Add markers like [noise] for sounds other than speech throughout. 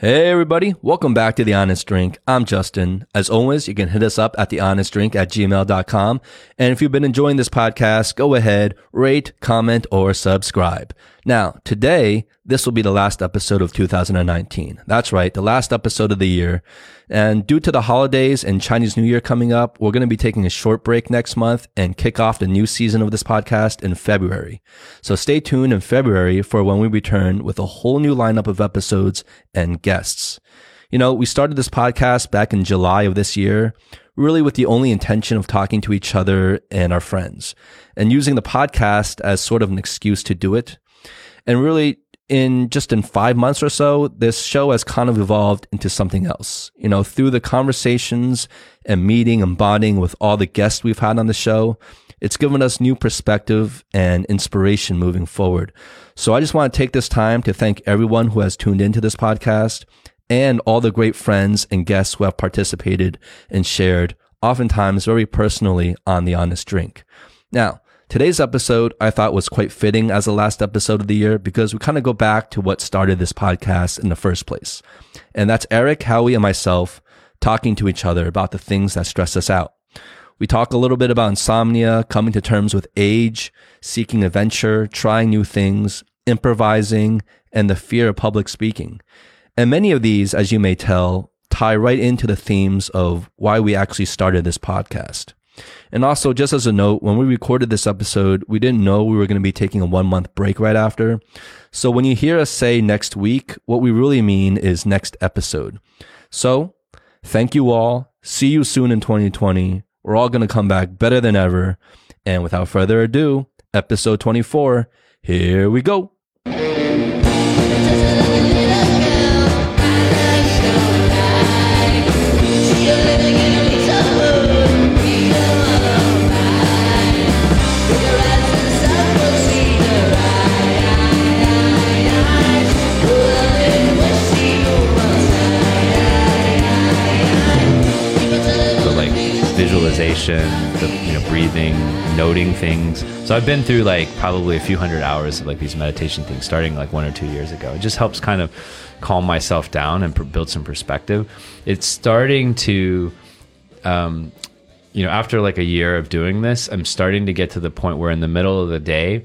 Hey everybody, welcome back to The Honest Drink. I'm Justin. As always, you can hit us up at thehonestdrink at gmail.com. And if you've been enjoying this podcast, go ahead, rate, comment, or subscribe. Now, today, this will be the last episode of 2019. That's right, the last episode of the year. And due to the holidays and Chinese New Year coming up, we're going to be taking a short break next month and kick off the new season of this podcast in February. So stay tuned in February for when we return with a whole new lineup of episodes and guests. You know, we started this podcast back in July of this year, really with the only intention of talking to each other and our friends and using the podcast as sort of an excuse to do it. And really, in just in five months or so, this show has kind of evolved into something else. You know, through the conversations and meeting and bonding with all the guests we've had on the show, it's given us new perspective and inspiration moving forward. So I just want to take this time to thank everyone who has tuned into this podcast and all the great friends and guests who have participated and shared, oftentimes very personally, on The Honest Drink. Now, Today's episode I thought was quite fitting as the last episode of the year because we kind of go back to what started this podcast in the first place. And that's Aric, Howie, and myself talking to each other about the things that stress us out. We talk a little bit about insomnia, coming to terms with age, seeking adventure, trying new things, improvising, and the fear of public speaking. And many of these, as you may tell, tie right into the themes of why we actually started this podcast. And also, just as a note, when we recorded this episode, we didn't know we were going to be taking a one month break right after. So when you hear us say next week, what we really mean is next episode. So thank you all. See you soon in 2020. We're all going to come back better than ever. And without further ado, episode 24, here we go. Visualization, the you know breathing, noting things. So I've been through like probably a few hundred hours of like these meditation things, starting like one or two years ago. It just helps kind of calm myself down and build some perspective. It's starting to, um, you know, after like a year of doing this, I'm starting to get to the point where in the middle of the day,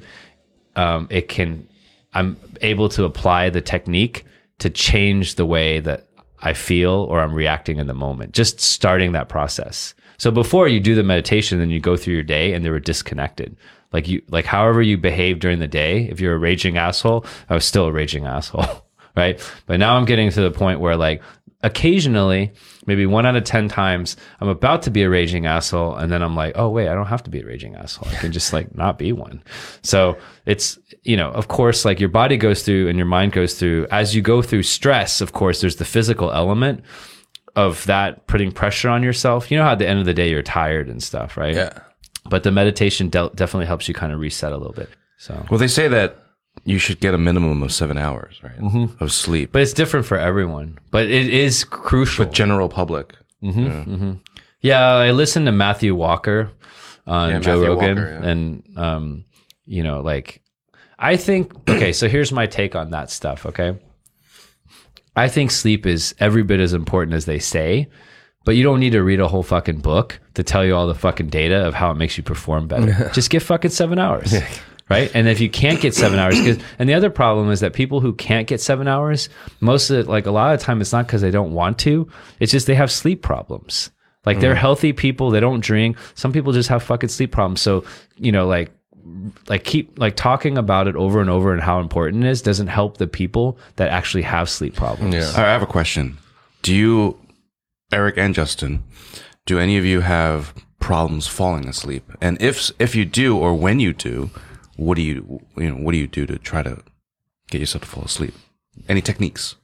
um, it can, I'm able to apply the technique to change the way that I feel or I'm reacting in the moment. Just starting that process. So before you do the meditation, then you go through your day and they were disconnected. Like you, like however you behave during the day, if you're a raging asshole, I was still a raging [laughs] asshole. right. But now I'm getting to the point where like occasionally, maybe one out of 10 times, I'm about to be a raging asshole. And then I'm like, oh, wait, I don't have to be a raging asshole. I can just like not be one. So it's, you know, of course, like your body goes through and your mind goes through as you go through stress. Of course, there's the physical element of that putting pressure on yourself. You know how at the end of the day you're tired and stuff, right? Yeah. But the meditation de- definitely helps you kind of reset a little bit. So, Well, they say that you should get a minimum of seven hours, right, mm-hmm. of sleep. but it's different for everyone. But it is crucial. But general public, mm-hmm, mm-hmm. yeah, I listened to Matthew Walker on Yeah, Joe Matthew Rogan, Walker, yeah. and um, you know, like I think. Okay, so here's my take on that stuff. Okay, I think sleep is every bit as important as they say, but you don't need to read a whole fucking book to tell you all the fucking data of how it makes you perform better. Just get fucking seven hours. Right. And if you can't get seven hours, 'cause- and the other problem is that people who can't get seven hours, most of it, like a lot of the time, it's not because they don't want to. It's just they have sleep problems. Like they're mm. healthy people. They don't drink. Some people just have fucking sleep problems. So, you know, like, like keep like talking about it over and over and how important it is doesn't help the people that actually have sleep problems. Yeah. I have a question. Do you, Aric and Justin, do any of you have problems falling asleep? And if if you do, or when you do, what do you you know what do you do to try to get yourself to fall asleep? Any techniques?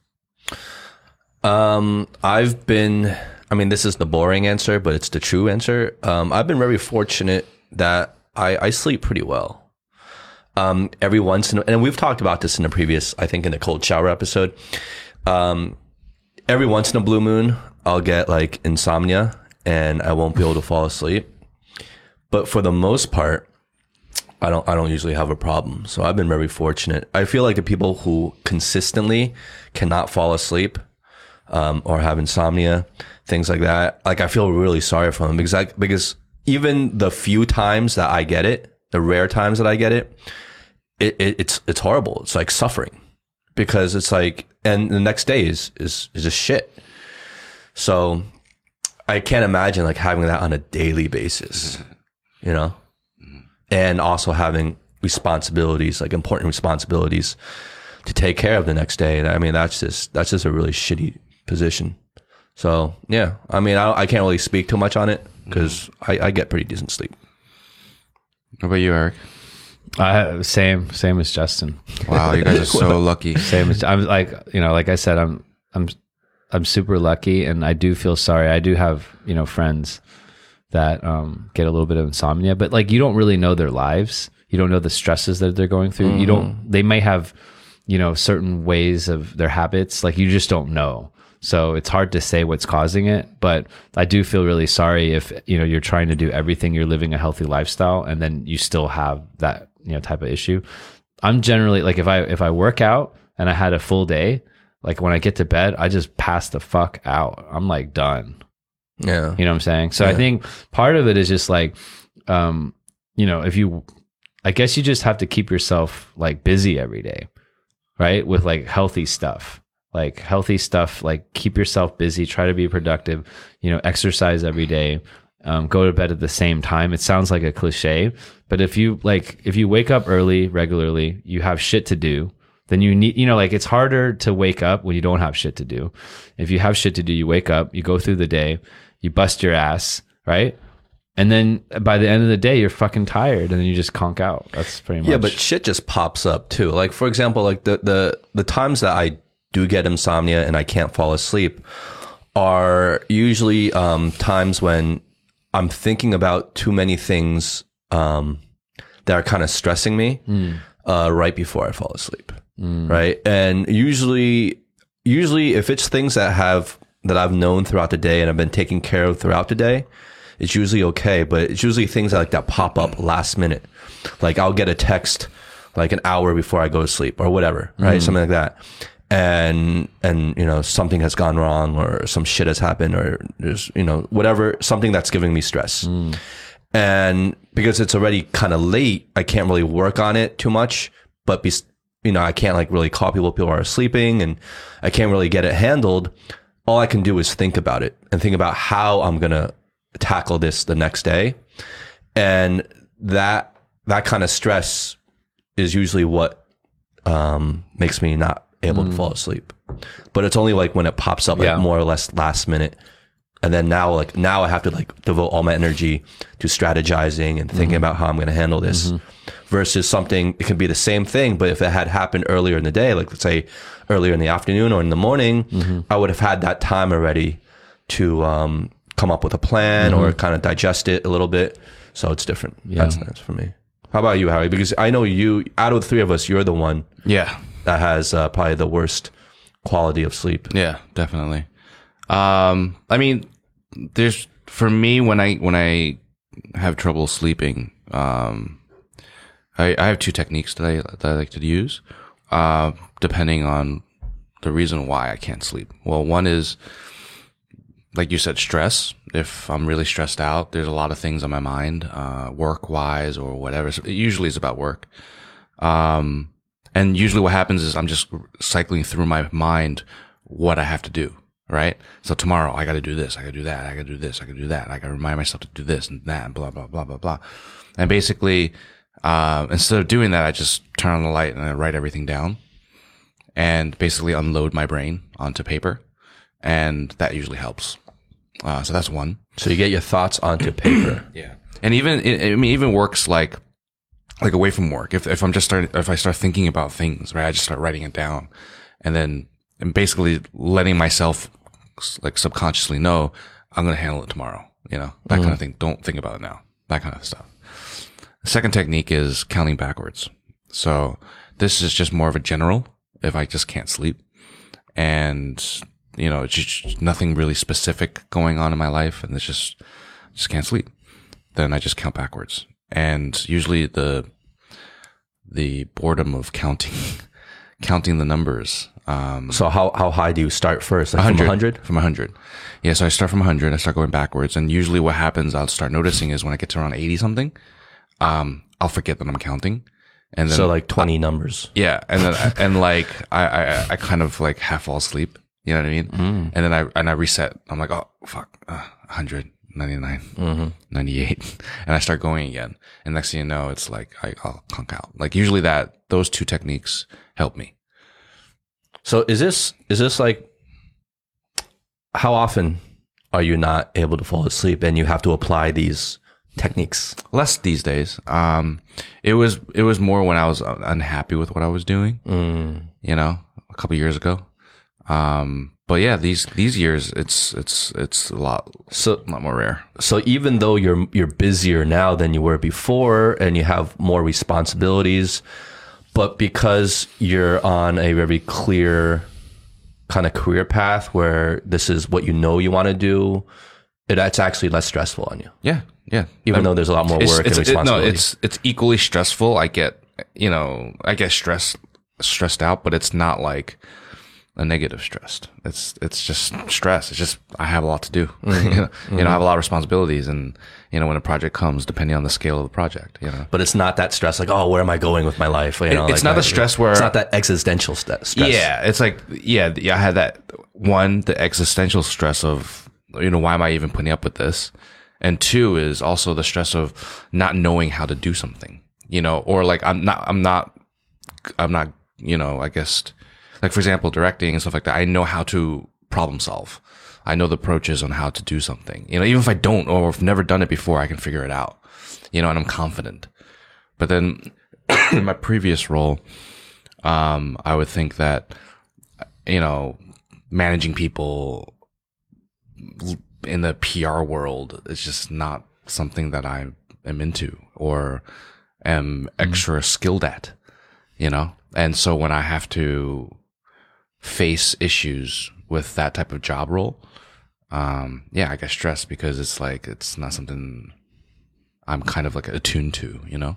Um, I've been, I mean, this is the boring answer, but it's the true answer. Um, I've been very fortunate that I, I sleep pretty well. Um, every once in, a, and we've talked about this in the previous, I think in the cold shower episode. Um, every once in a blue moon, I'll get like insomnia and I won't be able to fall asleep. But for the most part, I don't I don't usually have a problem. So I've been very fortunate. I feel like the people who consistently cannot fall asleep um, or have insomnia, things like that. Like I feel really sorry for them because I, because even the few times that I get it, the rare times that I get it, it, it it's it's horrible. It's like suffering because it's like, and the next day is is is just shit. So I can't imagine like having that on a daily basis, you know, and also having responsibilities, like important responsibilities to take care of the next day. I mean, that's just that's just a really shitty position. So yeah, I mean, I, I can't really speak too much on it because I, I get pretty decent sleep. What about you, Aric? I same same as Justin. Wow, you guys are so [laughs] lucky. Same as I'm like you know like I said I'm I'm I'm super lucky and I do feel sorry. I do have you know friends that um, get a little bit of insomnia, but like you don't really know their lives. You don't know the stresses that they're going through. You don't. They may have you know certain ways of their habits. Like you just don't know. So it's hard to say what's causing it, but I do feel really sorry if you know you're trying to do everything, you're living a healthy lifestyle, and then you still have that you know type of issue. I'm generally like if I if I work out and I had a full day, like when I get to bed, I just pass the fuck out. I'm like done. Yeah, You know what I'm saying? So I think part of it is just like, um, you know, if you, I guess you just have to keep yourself like busy every day, right? With like healthy stuff, like healthy stuff, like keep yourself busy, try to be productive, you know, exercise every day, um, go to bed at the same time. It sounds like a cliche, but if you like, if you wake up early regularly, you have shit to do. Then you need, you know, like it's harder to wake up when you don't have shit to do. If you have shit to do, you wake up, you go through the day, you bust your ass, right? And then by the end of the day, you're fucking tired, and then you just conk out. That's pretty much. yeah, but shit just pops up too. Like for example, like the the the times that I do get insomnia and I can't fall asleep are usually um, times when I'm thinking about too many things um, that are kind of stressing me uh, right before I fall asleep. Right. And usually, usually if it's things that have, that I've known throughout the day and I've been taking care of throughout the day, it's usually okay. But it's usually things like that pop up last minute. Like I'll get a text like an hour before I go to sleep or whatever, right? Something like that. And, and, you know, something has gone wrong or some shit has happened or there's, you know, whatever, something that's giving me stress. And because it's already kind of late, I can't really work on it too much. But, be, you know, I can't like really call people. People are sleeping and I can't really get it handled. All I can do is think about it and think about how I'm going to tackle this the next day. And that, that kind of stress is usually what, um, makes me not able to hmm. fall asleep. But it's only like when it pops up, like Yeah. more or less last minute. And then now, like now, I have to like devote all my energy to strategizing and thinking hmm. about how I'm going to handle this. Hmm. Versus something, it can be the same thing, but if it had happened earlier in the day, like let's say earlier in the afternoon or in the morning, I would have had that time already to um, come up with a plan or kind of digest it a little bit. So it's different. Yeah. That's that's for me. How about you, Harry? Because I know you, out of the three of us, you're the one Yeah, that has uh, probably the worst quality of sleep. yeah, definitely. Um, I mean, there's for me when I when I have trouble sleeping, um, I, I have two techniques that I that I like to use, uh, depending on the reason why I can't sleep. Well, one is like you said, stress. If I'm really stressed out, there's a lot of things on my mind, uh, work wise or whatever. So it usually is about work. Um, and usually what happens is I'm just cycling through my mind what I have to do. Right. So tomorrow I got to do this. I got to do that. I got to do this. I got to do that. I got to remind myself to do this and that and blah, blah, blah, blah, blah. And basically, uh, instead of doing that, I just turn on the light and I write everything down and basically unload my brain onto paper. And that usually helps. Uh, so that's one. So you get your thoughts onto paper. [clears throat] Yeah. And even, it, I mean, even works like, like away from work. If, if I'm just starting, if I start thinking about things, right, I just start writing it down and then, and basically letting myself like subconsciously know I'm going to handle it tomorrow, you know, that kind of mm-hmm. thing. Don't think about it now, that kind of stuff. The second technique is counting backwards. So this is just more of a general if I just can't sleep and, you know, it's just nothing really specific going on in my life and it's just, just can't sleep. Then I just count backwards. And usually the, the boredom of counting [laughs] counting the numbers. Um, So how how high do you start first? Like from 100? From 100. Yeah, so I start from 100, I start going backwards. And usually what happens, I'll start noticing is when I get to around 80 something, um, I'll forget that I'm counting. And then, So like 20 numbers. yeah. And then, and like, I, I, I kind of like half fall asleep. You know what I mean? Mm. And then I, and I reset. I'm like, oh, fuck, uh, 100, 99, Mm-hmm. 98. [laughs] And I start going again. And next thing you know, it's like, I, I'll conk out. Like usually that, those two techniques help me. So is this is this like how often are you not able to fall asleep and you have to apply these techniques? less these days. Um, it was it was more when I was unhappy with what I was doing. You know, a couple years ago. Um, but yeah, these these years, it's it's it's a lot So a lot more rare. so even though you're you're busier now than you were before and you have more responsibilities, but because you're on a very clear kind of career path where this is what you know you want to do, it, it's actually less stressful on you. Yeah, yeah. Even Um, though there's a lot more work it's, and it- no, responsibility. it's it's equally stressful. I get you know I get stressed stressed out, but it's not like a negative stressed. It's it's just stress. It's just I have a lot to do. [laughs] Mm-hmm. you know, you know, I have a lot of responsibilities, and you know when a project comes, depending on the scale of the project, you know. but it's not that stress like, oh, where am I going with my life? You know, it's like not the stress where- it's not that existential st- stress. Yeah, it's like yeah, yeah. I had that one, the existential stress of you know why am I even putting up with this, and two is also the stress of not knowing how to do something, you know, or like I'm not, I'm not, I'm not, you know, I guess like for example, directing and stuff like that. I know how to problem solve. I know the approaches on how to do something. You know, even if I don't or I've never done it before, I can figure it out. You know, and I'm confident. But then [clears throat] in my previous role, um, I would think that, you know, managing people in the PR world is just not something that I am into or am extra skilled at, you know? And so when I have to face issues with that type of job role, um, yeah, I get stressed because it's like, it's not something I'm kind of like attuned to, you know?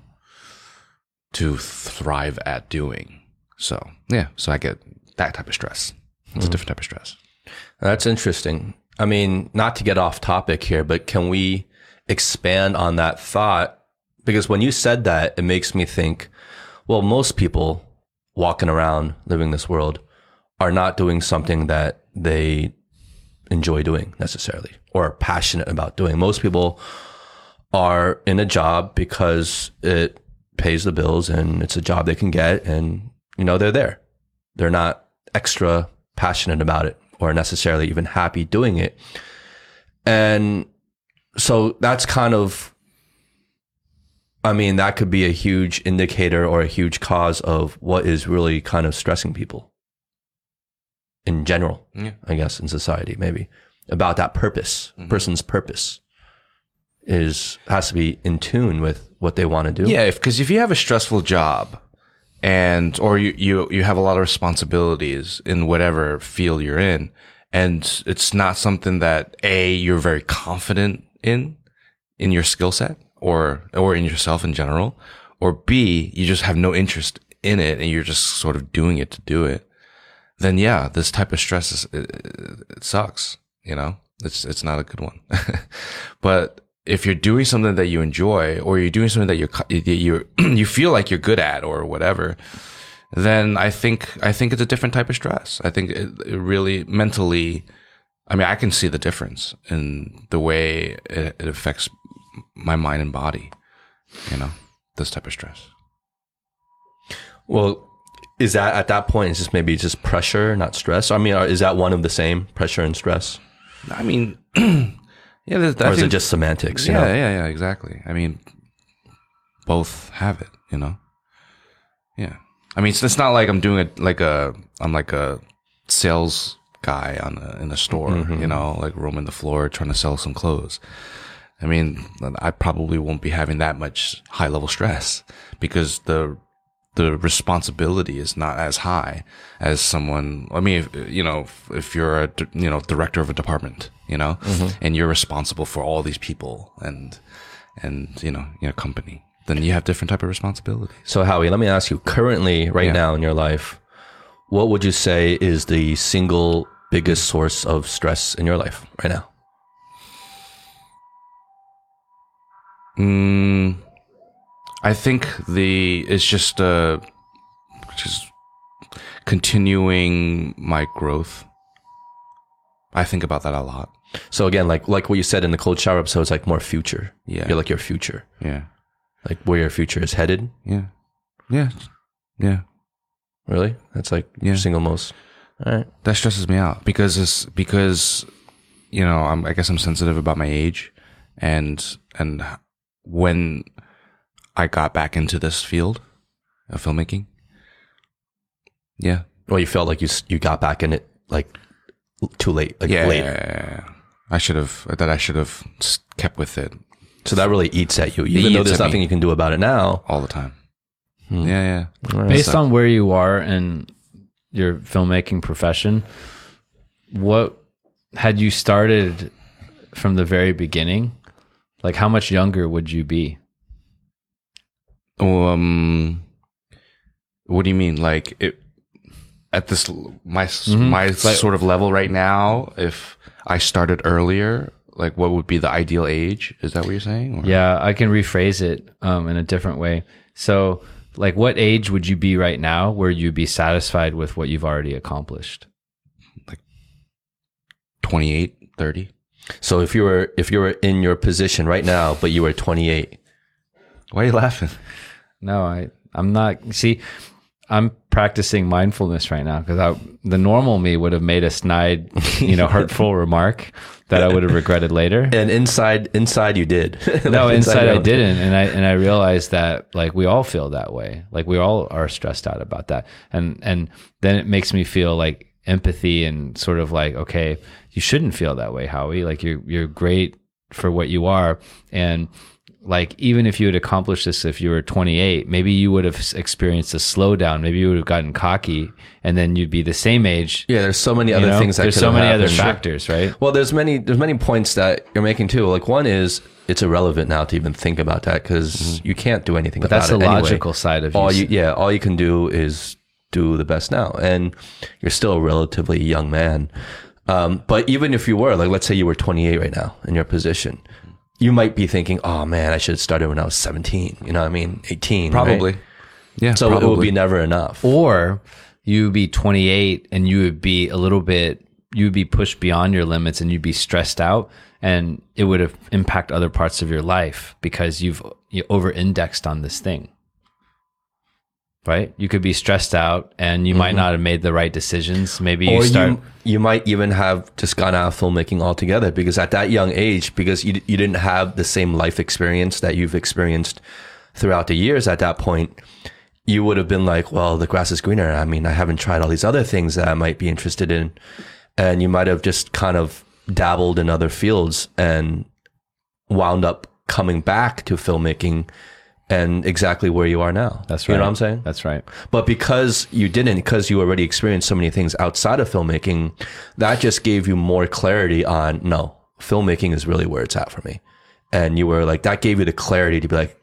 to thrive at doing. So yeah, so I get that type of stress. It's a different type of stress. That's interesting. I mean, not to get off topic here, but can we expand on that thought? Because when you said that, it makes me think, well, most people walking around living this world are not doing something that they enjoy doing necessarily or are passionate about doing. Most people are in a job because it pays the bills and it's a job they can get and you know they're there. They're not extra passionate about it or necessarily even happy doing it. And so that's kind of I mean that could be a huge indicator or a huge cause of what is really kind of stressing people in general, Yeah. I guess in society maybe about that purpose, mm-hmm. person's purpose is has to be in tune with what they want to do. Yeah, because if, you have a stressful job and or you, you you have a lot of responsibilities in whatever field you're in, and it's not something that a you're very confident in in your skill set or or in yourself in general, or b you just have no interest in it and you're just sort of doing it to do it, then yeah, this type of stress is it, it, sucks. You know, it's it's not a good one. [laughs] but if you're doing something that you enjoy, or you're doing something that you're that you [clears throat] you feel like you're good at, or whatever, then I think I think it's a different type of stress. I think it, it really mentally. I mean, I can see the difference in the way it, it affects my mind and body. You know, this type of stress. Well, is that at that point? Is just maybe just pressure, not stress? I mean, is that one of the same pressure and stress, I mean, [clears throat] yeah, or is it just semantics? You yeah, know? yeah, yeah, exactly. I mean, both have it, you know. Yeah, I mean, it's, it's not like I'm doing it like a I'm like a sales guy on a, in a store, Mm-hmm. you know, like roaming the floor trying to sell some clothes. I mean, I probably won't be having that much high level stress because the the responsibility is not as high as someone. I mean, if, you know, if, if you're a you know director of a department, you know, and you're responsible for all these people and and you know you know company, then you have different type of responsibilities. So, Howie, let me ask you: currently, right Yeah. now in your life, what would you say is the single biggest source of stress in your life right now? Mm, I think the it's just uh, just continuing my growth. I think about that a lot. So again, like like what you said in the cold shower episode, it's like more future. Yeah. You're like your future. Yeah, Like where your future is headed. yeah, yeah, yeah. Really? That's like Yeah. your single most. All right. That stresses me out because it's because you know I'm, I guess I'm sensitive about my age, and and when I got back into this field of filmmaking, yeah, Well, you felt like you you got back in it like too late, like yeah, late. I should have that I should have kept with it So that really eats at you, even though there's nothing me. you can do about it now. all the time. Hmm. Yeah, yeah. Based on where you are in your filmmaking profession, what had you started from the very beginning? Like, how much younger would you be? Um, what do you mean? Like it at this my s my sort of level right now? If I started earlier, like what would be the ideal age? Is that what you're saying? Or? Yeah, I can rephrase it um, in a different way. So, like, what age would you be right now where you'd be satisfied with what you've already accomplished? Like 28, 30. So if you were if you were in your position right now, but you were 28, Why are you laughing? No, I I'm not. See, I'm practicing mindfulness right now because the normal me would have made a snide, you know, [laughs] hurtful remark that I would have regretted later. and inside inside you did. [laughs] No, Like, inside I didn't, and I and I realized that like we all feel that way. Like we all are stressed out about that, and and then it makes me feel like empathy and sort of like okay, you shouldn't feel that way, Howie. Like you're you're great for what you are, and like even if you had accomplished this if you were 28 maybe you would have experienced a slowdown maybe you would have gotten cocky and then you'd be the same age Yeah, there's so many you other know? things that there's could so many other happened. factors right Well, there's many there's many points that you're making too. Like one is it's irrelevant now to even think about that because you can't do anything but about that's the it anyway. logical side of all you you yeah all you can do is do the best now and you're still a relatively young man um, but even if you were like let's say you were 28 right now in your position you might be thinking oh man i should have started when i was 17 you know what i mean 18 right? Probably. Yeah. so it would be never enough or you would be 28 and you would be a little bit you would be pushed beyond your limits and you'd be stressed out and it would have impact other parts of your life because you've you over indexed on this thing right? You could be stressed out and you might not have made the right decisions. Maybe you Mm-hmm. or start you you might even have just gone out of filmmaking altogether because at that young age because you you didn't have the same life experience that you've experienced throughout the years at that point you would have been like well the grass is greener. I mean i haven't tried all these other things that i might be interested in. And you might have just kind of dabbled in other fields and wound up coming back to filmmaking and exactly where you are now that's right. you know what i'm saying that's right but because you didn't, because you already experienced so many things outside of filmmaking, that just gave you more clarity on no, filmmaking is really where it's at for me. And you were like, that gave you the clarity to be like,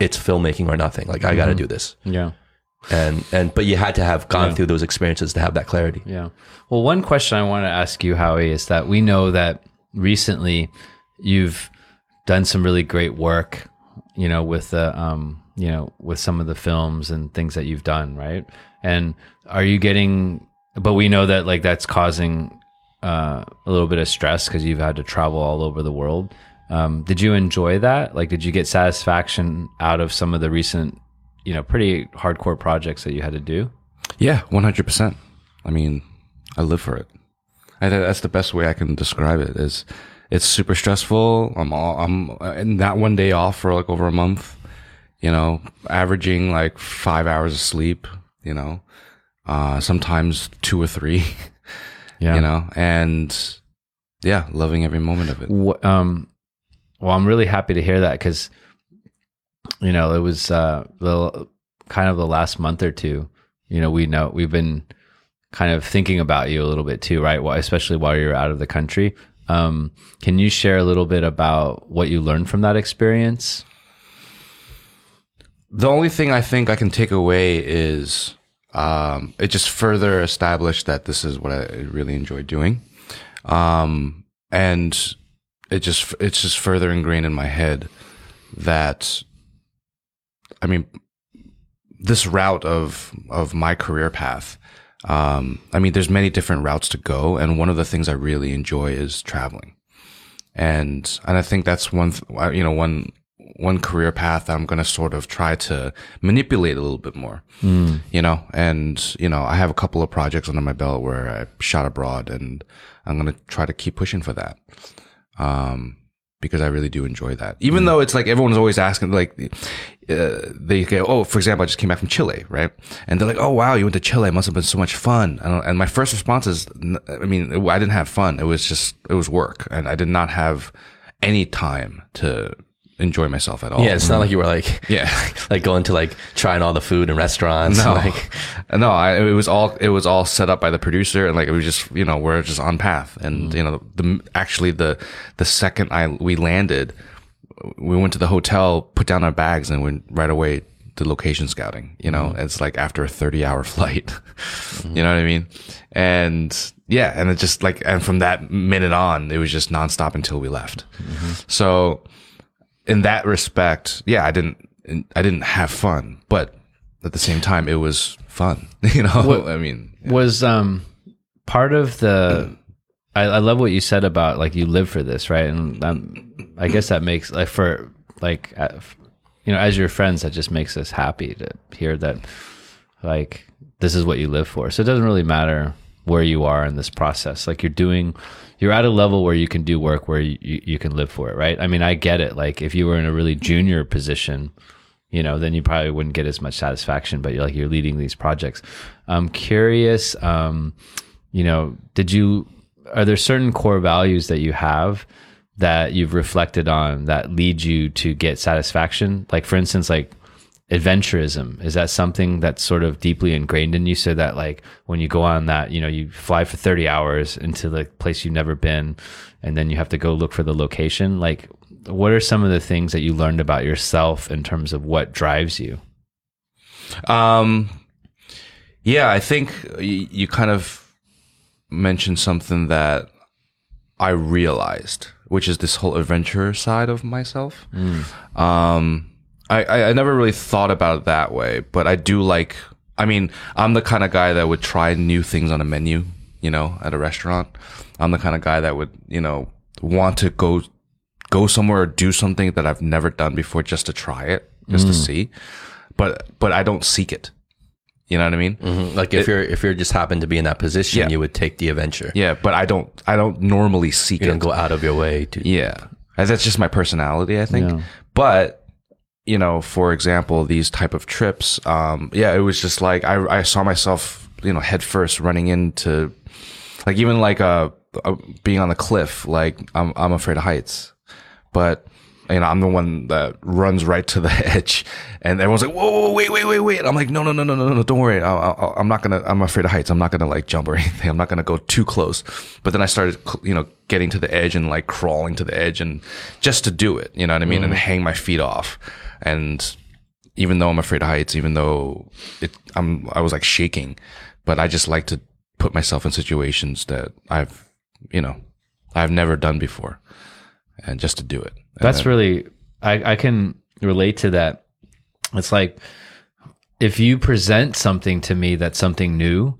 it's filmmaking or nothing. Like, I got to mm-hmm. do this. yeah And, and, but you had to have gone through those experiences to have that clarity. Yeah. Well, one question I want to ask you, Howie, is that we know that recently you've done some really great work, you know, with the, um, you know, with some of the films and things that you've done, right? And are you getting? But we know that like that's causing uh, a little bit of stress because you've had to travel all over the world. Um, did you enjoy that? Like, did you get satisfaction out of some of the recent, you know, pretty hardcore projects that you had to do? Yeah, one hundred percent. I mean, I live for it. I that's the best way I can describe it. Is it's super stressful. I'm all I'm in that one day off for like over a month. You know, averaging like five hours of sleep. You know, uh, sometimes two or three. [laughs] Yeah. You know, and yeah, loving every moment of it. Um, well, I'm really happy to hear that because, you know, it was uh, the kind of the last month or two. You know, we know we've been kind of thinking about you a little bit too, right? Why, especially while you're out of the country. Um, can you share a little bit about what you learned from that experience? The only thing I think I can take away is um, it just further established that this is what I really enjoy doing. Um, and it just, it's just further ingrained in my head that, I mean, this route of, of my career path, um, I mean, there's many different routes to go. And one of the things I really enjoy is traveling. And, and I think that's one, th- you know, one, one career path I'm going to sort of try to manipulate a little bit more, mm. you know, and, you know, I have a couple of projects under my belt where I shot abroad and I'm going to try to keep pushing for that. Um, because I really do enjoy that. Even mm. though it's like everyone's always asking, like, uh, they go, oh, for example, I just came back from Chile, right? And they're like, oh, wow, you went to Chile. It must have been so much fun. And, and my first response is, I mean, I didn't have fun. It was just, it was work. And I did not have any time to enjoy myself at all. Yeah, it's not like you were like yeah, [laughs] like going to like trying all the food in restaurants. No, like, [laughs] no, I, it was all it was all set up by the producer, and like it was just you know we're just on path, and mm. you know the actually the the second I we landed, we went to the hotel, put down our bags, and went right away to location scouting. You know, mm. it's like after a thirty hour [laughs] flight. mm. You know what I mean? And yeah, and it just like and from that minute on, it was just nonstop until we left. Mm-hmm. So in that respect, yeah, I didn't, I didn't have fun, but at the same time, it was fun. [laughs] You know, what, I mean, yeah. was um part of the. I, I, love what you said about like you live for this, right? And um, I guess that makes like for like uh, you know as your friends, that just makes us happy to hear that like this is what you live for. So it doesn't really matter where you are in this process. Like you're doing you're at a level where you can do work where you, you can live for it, right? I mean, I get it. Like if you were in a really junior position, you know, then you probably wouldn't get as much satisfaction, but you're like, you're leading these projects. I'm curious, um, you know, did you, are there certain core values that you have that you've reflected on that lead you to get satisfaction? Like for instance, like adventurism? Is that something that's sort of deeply ingrained in you so that like when you go on that you know you fly for 30 hours into the place you've never been and then you have to go look for the location? Like what are some of the things that you learned about yourself in terms of what drives you? Um yeah i think you, you kind of mentioned something that i realized which is this whole adventure side of myself. Mm. um I, I never really thought about it that way, but I do like. I mean, I'm the kind of guy that would try new things on a menu, you know, at a restaurant. I'm the kind of guy that would, you know, want to go go somewhere or do something that I've never done before just to try it, just mm. to see. But but I don't seek it. You know what I mean? Mm-hmm. Like if it, you're if you're just happen to be in that position, yeah. you would take the adventure. Yeah, but I don't I don't normally seek you it. don't go out of your way to. Yeah, that's just my personality, I think. Yeah. But you know, for example, these type of trips, um, yeah, it was just like I, I saw myself, you know, head first running into, like even like uh, uh being on the cliff. Like I'm I'm afraid of heights, but you know, I'm the one that runs right to the [laughs] edge, and everyone's like, "Whoa, whoa wait, wait, wait, wait!" I'm like, "No, no, no, no, no, no, don't worry. I, am not gonna. I'm afraid of heights. I'm not gonna like jump or [laughs] anything. I'm not gonna go too close." But then I started, you know, getting to the edge and like crawling to the edge, and just to do it, you know what I mean, mm. and hang my feet off. And even though I'm afraid of heights, even though it, I'm, I was like shaking, but I just like to put myself in situations that I've, you know, I've never done before and just to do it. That's then, really, I, I can relate to that. It's like, if you present something to me that's something new,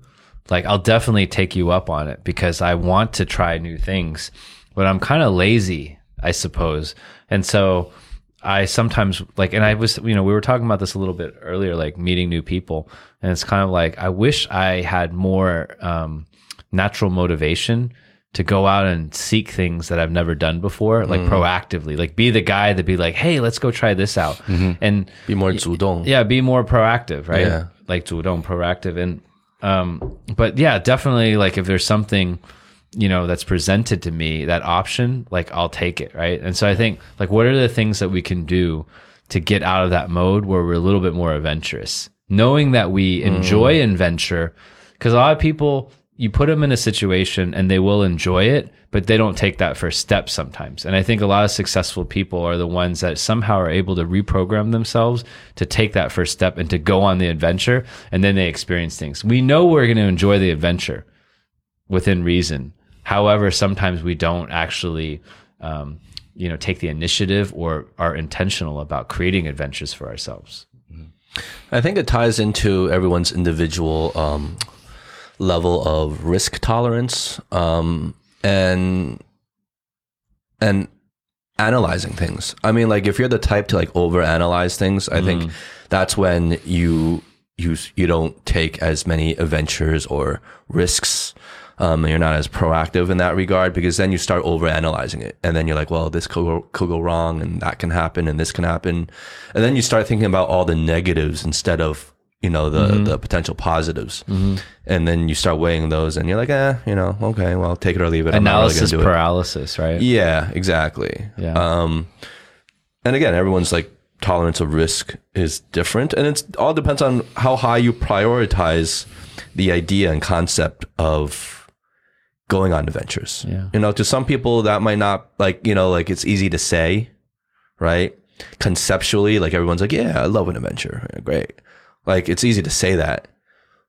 like I'll definitely take you up on it because I want to try new things, but I'm kind of lazy, I suppose. And so I sometimes like, and I was, you know, we were talking about this a little bit earlier, like meeting new people. And it's kind of like, I wish I had more um, natural motivation to go out and seek things that I've never done before, like mm-hmm. proactively, like be the guy that be like, Hey, let's go try this out. Mm-hmm. And be more 主动. Yeah. Be more proactive, right? Yeah. Like 主动, proactive. And, um, but yeah, definitely like if there's something, you know that's presented to me that option like i'll take it right and so i think like what are the things that we can do to get out of that mode where we're a little bit more adventurous knowing that we enjoy mm. adventure because a lot of people you put them in a situation and they will enjoy it, but they don't take that first step sometimes. And I think a lot of successful people are the ones that somehow are able to reprogram themselves to take that first step and to go on the adventure and then they experience things. We know we're going to enjoy the adventure within reason. However, sometimes we don't actually, um, you know, take the initiative or are intentional about creating adventures for ourselves. I think it ties into everyone's individual um, level of risk tolerance um, and and analyzing things. I mean, like if you're the type to like overanalyze things, I think that's when you you you don't take as many adventures or risks. Um, you're not as proactive in that regard because then you start overanalyzing it, and then you're like, well, this could go, could go wrong, and that can happen, and this can happen, and then you start thinking about all the negatives instead of you know the the potential positives, and then you start weighing those, and you're like, eh, you know, okay, well, take it or leave it. Not really Analysis gonna it. paralysis, right? Yeah, exactly. Yeah. Um, and again, everyone's like tolerance of risk is different, and it's all depends on how high you prioritize the idea and concept of going on adventures. Yeah. You know, to some people that might not like you know like it's easy to say, right? Conceptually, like everyone's like, yeah, I love an adventure, great. Like it's easy to say that,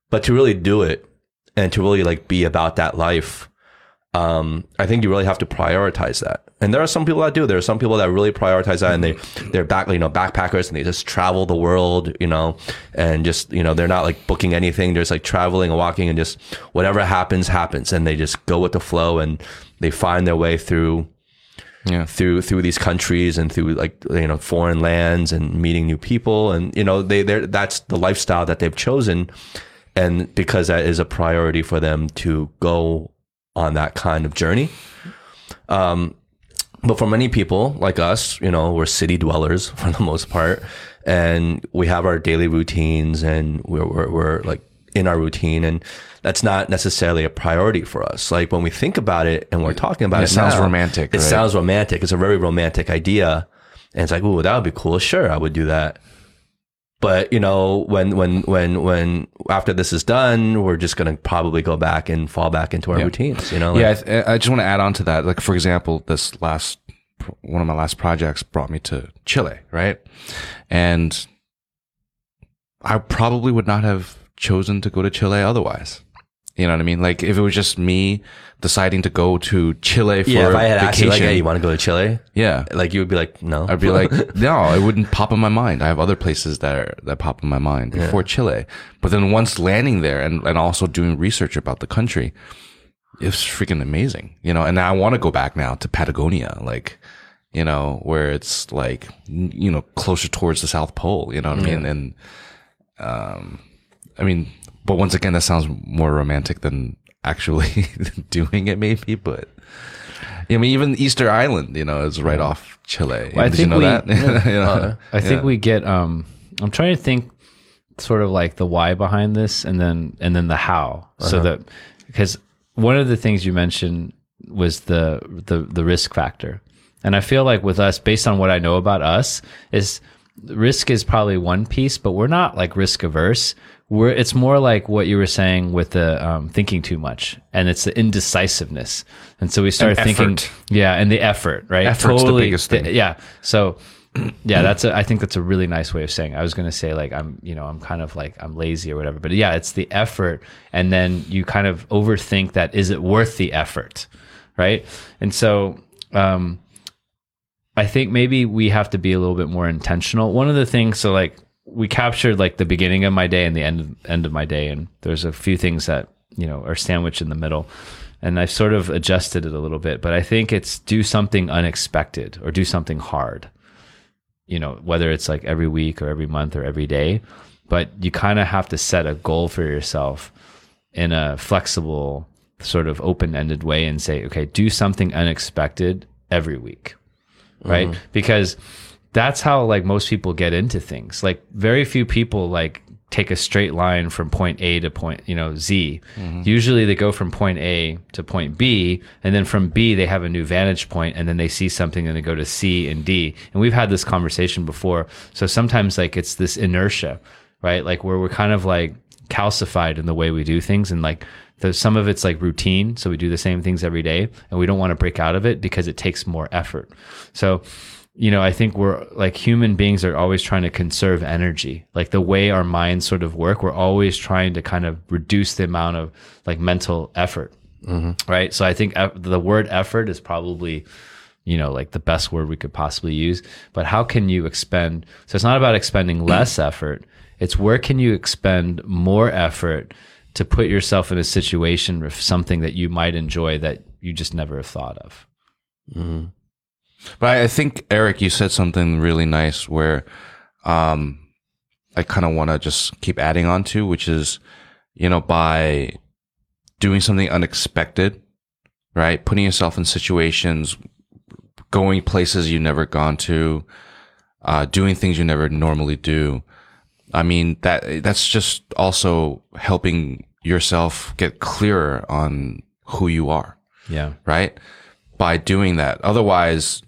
but to really do it and to really like be about that life um, I think you really have to prioritize that. And there are some people that do. There are some people that really prioritize that, and they they're back, you know, backpackers, and they just travel the world, you know, and just you know they're not like booking anything. They're just like traveling and walking, and just whatever happens happens, and they just go with the flow, and they find their way through Yeah. through through these countries and through like you know foreign lands and meeting new people, and you know they they that's the lifestyle that they've chosen, and because that is a priority for them to go on that kind of journey. Um, but for many people like us, you know, we're city dwellers [laughs] for the most part, and we have our daily routines, and we're we're, we're like in our routine, and that's not necessarily a priority for us. Like when we think about it and we're talking about It it, sounds now, romantic, It right? sounds romantic. It's a very romantic idea, and it's like, oh, that would be cool. Sure, I would do that. But you know, when when when when after this is done, we're just gonna probably go back and fall back into our routines. You know, yeah, I, th- I just want to add on to that. Like, for example, this last one of my last projects brought me to Chile, right? And I probably would not have chosen to go to Chile otherwise. You know what I mean? Like, if it was just me deciding to go to Chile for yeah. If I had asked you like, hey, you want to go to Chile? yeah, Like you would be like, no. I'd be like, [laughs] no, it wouldn't pop in my mind. I have other places that are, that pop in my mind before Chile. But then once landing there and, and also doing research about the country, it's freaking amazing, you know, and I want to go back now to Patagonia, like, you know, where it's like, you know, closer towards the South Pole, you know what I mean? And, um, I mean, but once again, that sounds more romantic than actually [laughs] doing it maybe, but I mean, even Easter Island, you know, is right off Chile. Well, I Did think you know we- that? [laughs] [laughs] You know? I think we get um I'm trying to think sort of like the why behind this and then and then the how. So Uh-huh. that because one of the things you mentioned was the the the risk factor. And I feel like with us based on what I know about us is risk is probably one piece, but we're not like risk averse. We're it's more like what you were saying with the um, thinking too much, and it's the indecisiveness. And so we started And thinking, effort. yeah, and the effort, right? Effort's the biggest thing. yeah. So yeah, that's a, I think that's a really nice way of saying. It. I was going to say like I'm, you know, I'm kind of like I'm lazy or whatever, but yeah, it's the effort, and then you kind of overthink that is it worth the effort, right? And so, um, I think maybe we have to be a little bit more intentional. One of the things, so like we captured like the beginning of my day and the end end of my day, and there's a few things that you know are sandwiched in the middle, and I've sort of adjusted it a little bit. But I think it's do something unexpected or do something hard. You know, whether it's like every week or every month or every day, but you kind of have to set a goal for yourself in a flexible, sort of open ended way and say, okay, do something unexpected every week right mm-hmm. because that's how like most people get into things. Like very few people like take a straight line from point a to point you know z. Mm-hmm. Usually they go from point a to point b and then from b they have a new vantage point and then they see something and they go to c and d. And we've had this conversation before. So sometimes like it's this inertia right? Like where we're kind of like calcified in the way we do things and like some of it's like routine, so we do the same things every day, and we don't want to break out of it because it takes more effort. So, you know, I think we're like human beings are always trying to conserve energy. Like the way our minds sort of work, we're always trying to kind of reduce the amount of like mental effort. Mm-hmm. Right. So I think the word effort is probably, you know, like the best word we could possibly use. But how can you expend? So it's not about expending [clears throat] less effort. It's where can you expend more effort to put yourself in a situation with something that you might enjoy that you just never have thought of. Mm-hmm. But I, think Aric, you said something really nice where, um, I kind of want to just keep adding on to, which is, you know, by doing something unexpected, right? Putting yourself in situations, going places you've never gone to, uh, doing things you never normally do. I mean, that, that's just also helping yourself get clearer on who you are Yeah. right? By doing that. Otherwise,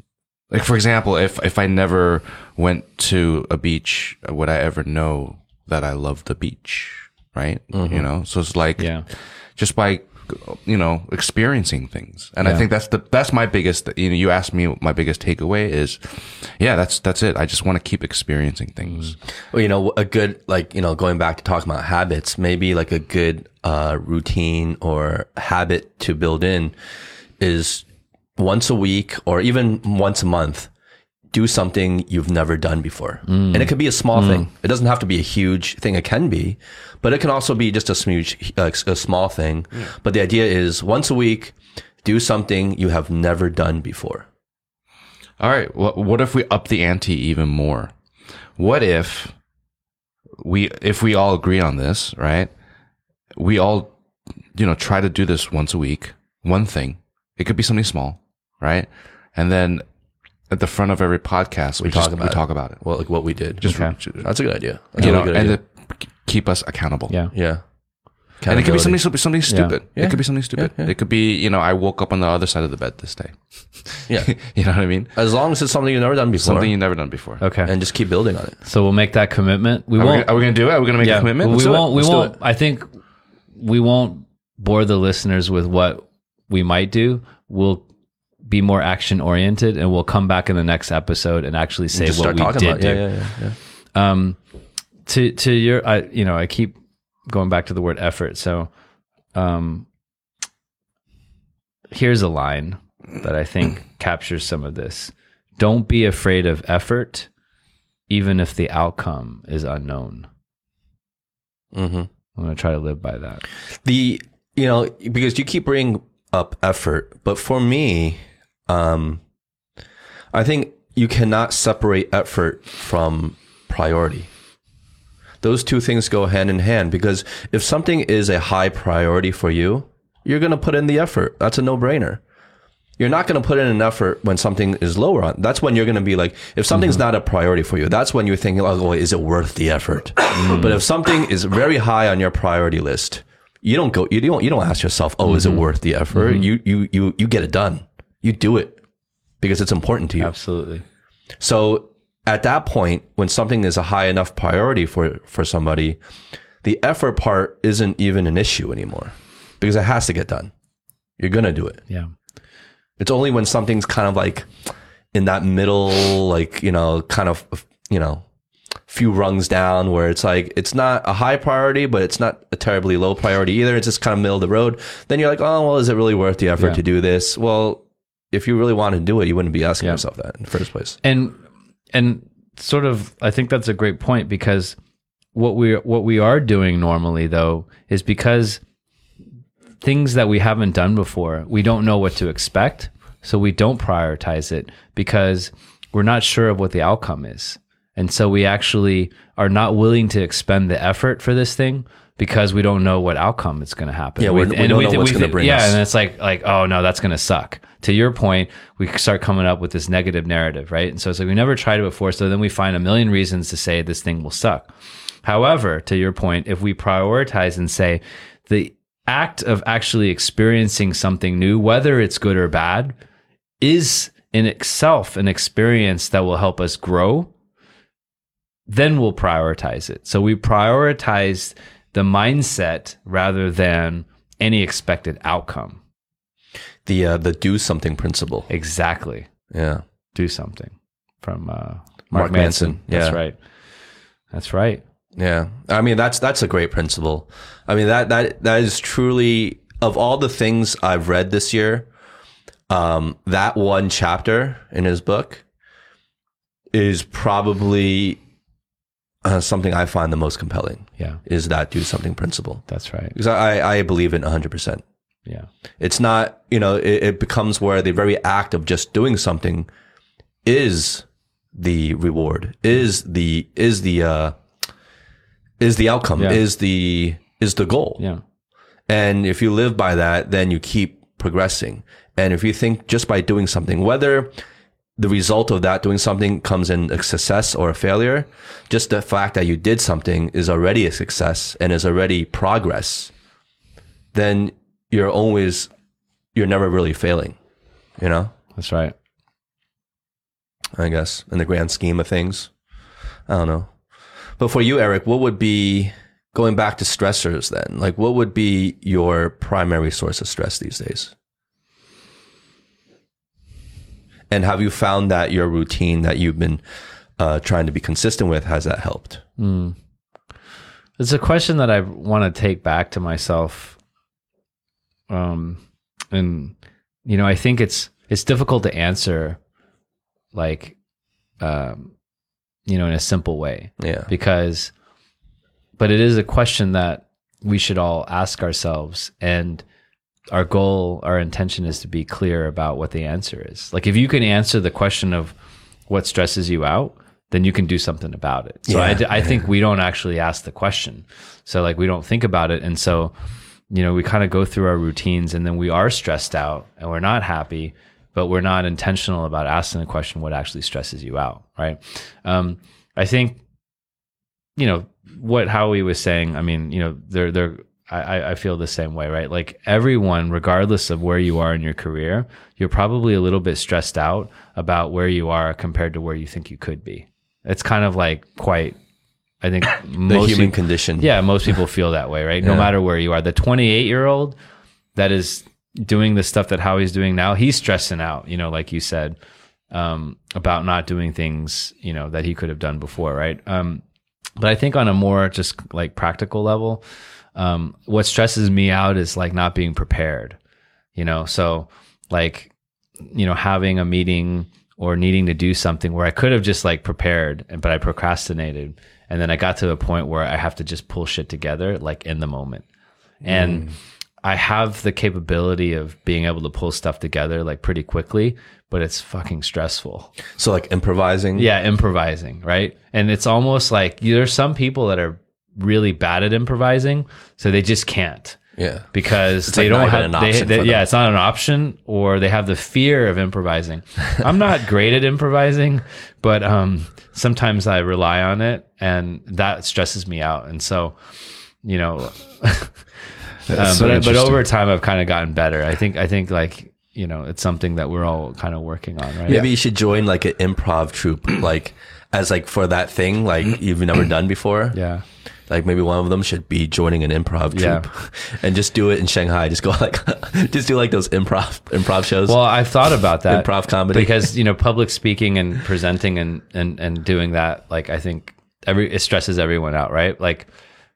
like for example, if if I never went to a beach, would I ever know that I love the beach? Right? You know, so it's like Yeah. just by you know experiencing things, and I think that's the that's my biggest. You know, you asked me what my biggest takeaway is. Yeah, that's that's it. I just want to keep experiencing things. Well, you know, a good like you know, going back to talking about habits, maybe like a good uh, routine or habit to build in is once a week or even once a month. Do something you've never done before, and it could be a small thing. It doesn't have to be a huge thing. It can be, but it can also be just a smooch, uh, a small thing. But the idea is once a week, do something you have never done before. All right. What what if we up the ante even more? What if we if we all agree on this, right? We all you know try to do this once a week, one thing. It could be something small, right? And then at the front of every podcast, we, talk just, about we it. talk about it. Well, like what we did. Just Okay. That's a good idea. That's you a know, good and idea. to keep us accountable. Yeah. yeah. And it could be something something stupid. Yeah. It could be something stupid. Yeah, yeah. It could be you know I woke up on the other side of the bed this day. [laughs] Yeah. [laughs] you know what I mean? As long as it's something you've never done before. Something you've never done before. Okay. and just keep building on it. so we'll make that commitment. We Are won't. gonna- are we gonna do it? Are we gonna make a commitment? We Let's do it. won't. We Let's won't. I think we won't bore the listeners with what we might do. We'll be more action oriented, and we'll come back in the next episode and actually say Just what we talking did about do. Yeah, yeah, yeah, yeah. um to to your i you know i keep going back to the word effort so um here's a line that i think [clears throat] captures some of this don't be afraid of effort even if the outcome is unknown Mm-hmm. i'm going to try to live by that The you know because you keep bringing up effort, but for me, um, I think you cannot separate effort from priority. Those two things go hand in hand because if something is a high priority for you, you're going to put in the effort. That's a no brainer. You're not going to put in an effort when something is lower on. That's when you're going to be like, if something's mm-hmm. not a priority for you, that's when you're thinking, oh, well, is it worth the effort? Mm. But if something is very high on your priority list, you don't go, you don't, you don't ask yourself, oh, is it mm-hmm. worth the effort? Mm-hmm. You, you, you, you get it done. You do it because it's important to you. absolutely So at that point, when something is a high enough priority for, for somebody, the effort part isn't even an issue anymore because it has to get done. You're going to do it. yeah It's only when something's kind of like in that middle, like, you know, kind of, you know, few rungs down where it's like, it's not a high priority, but it's not a terribly low priority either. It's just kind of middle of the road. Then you're like, oh, well, is it really worth the effort Yeah. to do this? Well, if you really wanted to do it, you wouldn't be asking Yeah. yourself that in the first place. and and sort of i think that's a great point because what we what we are doing normally though is because things that we haven't done before we don't know what to expect so we don't prioritize it because we're not sure of what the outcome is and so we actually are not willing to expend the effort for this thing because we don't know what outcome it's going to happen. Yeah, we're- we don't know thi- what's gonna bring yeah, us. and it's like like oh no, that's going to suck. To your point, we start coming up with this negative narrative, right? And so it's like we never tried it before, so then we find a million reasons to say this thing will suck. However, to your point, if we prioritize and say the act of actually experiencing something new, whether it's good or bad, is in itself an experience that will help us grow, then we'll prioritize it. So we prioritize the mindset rather than any expected outcome. The uh, the do something principle. Exactly. Yeah. Do something from uh, Mark, Mark Manson. Manson, That's yeah. right. That's right. Yeah. I mean that's that's a great principle. I mean that that that is truly of all the things I've read this year, um, that one chapter in his book is probably uh, something I find the most compelling. Yeah. Is that do something principle? That's right. Because I, I believe in 100%. Yeah. It's not, you know, it, it becomes where the very act of just doing something is the reward, is the, is the, uh, is the outcome, Yeah. is the, is the goal. Yeah. And if you live by that, then you keep progressing. And if you think just by doing something, whether the result of that doing something comes in a success or a failure, just the fact that you did something is already a success and is already progress, then you're always, you're never really failing, you know, That's right. I guess, in the grand scheme of things. I don't know. But for you, Aric, what would be going back to stressors then? Like, what would be your primary source of stress these days? And have you found that your routine that you've been uh, trying to be consistent with has that helped? It's a question that I want to take back to myself. Um, and you know, I think it's it's difficult to answer, like, um, you know, in a simple way Yeah, because, but it is a question that we should all ask ourselves, and our goal, our intention is to be clear about what the answer is. Like, if you can answer the question of what stresses you out, then you can do something about it. So I, Yeah. I think we don't actually ask the question. So like we don't think about it, and so you know we kind of go through our routines, and then we are stressed out and we're not happy, but we're not intentional about asking the question what actually stresses you out, right? Um, I think you know what Howie was saying. I mean, you know, they're they're. I, I- I feel the same way, right? Like everyone, regardless of where you are in your career, you're probably a little bit stressed out about where you are compared to where you think you could be. It's kind of like quite. I think [laughs] the most human people- condition. yeah, most people feel that way, right? No Yeah. matter where you are. The 28 year old that is doing the stuff that Howie's doing now, he's stressing out, you know, like you said, um, about not doing things, you know, that he could have done before, right? Um, but I think on a more just like practical level, um, what stresses me out is like not being prepared, you know? So, like, you know, having a meeting or needing to do something where I could have just like prepared, but I procrastinated. And then I got to a point where I have to just pull shit together like in the moment. And hmm. I have the capability of being able to pull stuff together like pretty quickly, but it's fucking stressful. So like improvising. Yeah, improvising, right? And it's almost like there's some people that are really bad at improvising, so they just can't Yeah. because they like don't have an they, option they- yeah it's not an option or they have the fear of improvising. I'm not [laughs] great at improvising but um sometimes i rely on it and that stresses me out. And so you know [laughs] um, so but, but over time i've kind of gotten better. I think i think like you know it's something that we're all kind of working on right? Maybe you should join like an improv troupe, like as like for that thing like you've never done before. yeah Like maybe one of them should be joining an improv Yeah. [laughs] and just do it in Shanghai. Just go like, [laughs] just do like those improv improv shows. Well, I've thought about that Improv comedy. because you know public speaking and presenting and and and doing that. Like I think every it stresses everyone out, right? Like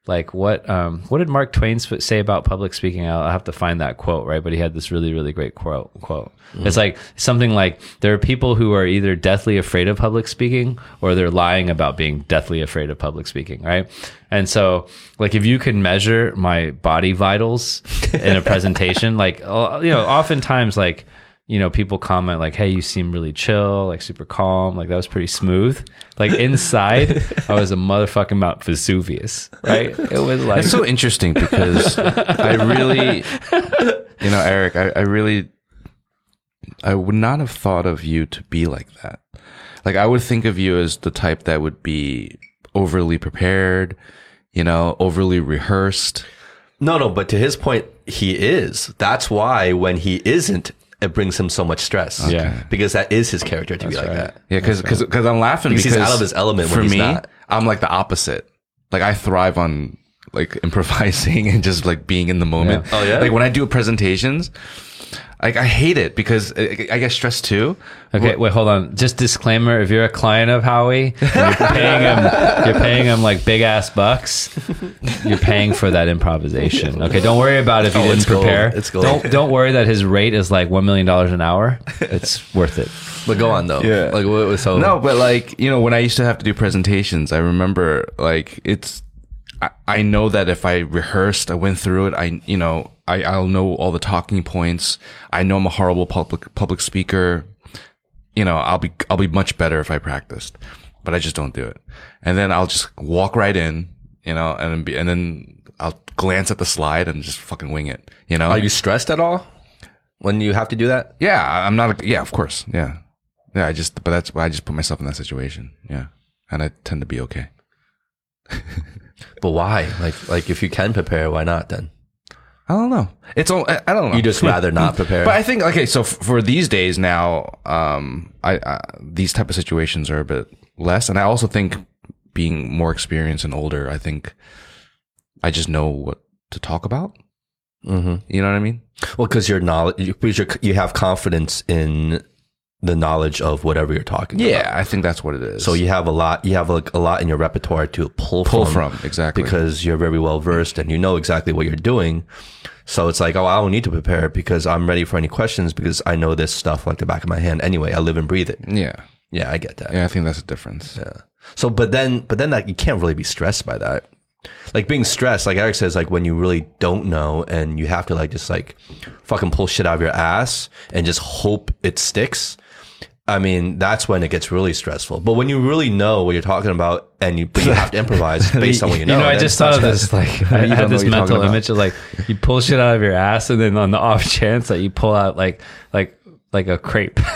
like what um what did Mark Twain say about public speaking? I'll, I'll have to find that quote, right? But he had this really really great quote. Quote. It's like something like there are people who are either deathly afraid of public speaking or they're lying about being deathly afraid of public speaking, right? And so, like, if you can measure my body vitals in a presentation, [laughs] like, uh, you know, oftentimes, like, you know, people comment like, "Hey, you seem really chill, like super calm, like that was pretty smooth." Like inside, I was a motherfucking Mount Vesuvius, right? It was like, It's so interesting because I really, you know, Aric, I, I really, I would not have thought of you to be like that. Like, I would think of you as the type that would be overly prepared, you know, overly rehearsed. no, no, but to his point, he is. That's why when he isn't, it brings him so much stress. Yeah. Because that is his character to be like right. that. Yeah, because because I'm laughing Because because, he's out of his element when for he's me, not. I'm like the opposite. Like I thrive on like [laughs] improvising and just like being in the moment. Yeah. Oh, yeah? Like when I do presentations, like I hate it because uh, I, I get stressed too. Okay, wait, hold on. Just disclaimer: if you're a client of Howie, and you're paying him, you're paying him like big ass bucks. You're paying for that improvisation. Okay, don't worry about if you Oh, didn't it's gold. prepare. It's gold. Don't don't worry that his rate is like one million dollars an hour. It's worth it. But go on though. Yeah. Like what was so No, but like you know, when I used to have to do presentations, I remember like it's. I, I know that if I rehearsed, I went through it. I you know I I'll know all the talking points. I know I'm a horrible public public speaker. You know I'll be I'll be much better if I practiced, but I just don't do it. And then I'll just walk right in, you know, and then be, and then I'll glance at the slide and just fucking wing it. You know? Are you stressed at all when you have to do that? Yeah, I'm not. A, yeah, of course. Yeah, yeah. I just, but that's why I just put myself in that situation. Yeah, and I tend to be okay. [laughs] But why? Like like if you can prepare, why not then? I don't know. It's all. I, I don't know. You just rather not prepare. But I think okay. So f- for these days now, um, I, I these type of situations are a bit less, and I also think being more experienced and older, I think I just know what to talk about. hmm You know what I mean? Well, because you're knowledge, because you're, you have confidence in the knowledge of whatever you're talking about. Yeah, I think that's what it is. So you have a lot, you have like a lot in your repertoire to pull, pull from, from exactly because you're very well versed and you know exactly what you're doing. So it's like, oh, I don't need to prepare because I'm ready for any questions because I know this stuff like the back of my hand. Anyway, I live and breathe it. yeah, Yeah, I get that. yeah. I think that's a difference. Yeah. So, but then, but then that you can't really be stressed by that. Like being stressed, like Aric says, like when you really don't know and you have to like just like fucking pull shit out of your ass and just hope it sticks. I mean, that's when it gets really stressful. But when you really know what you're talking about and you, but you have to improvise [laughs] based on what you know. You know, I just thought of this like I [laughs] don't had this mental talking image of like you pull shit out of your ass, and then on the off chance that you pull out like like like a crepe. [laughs]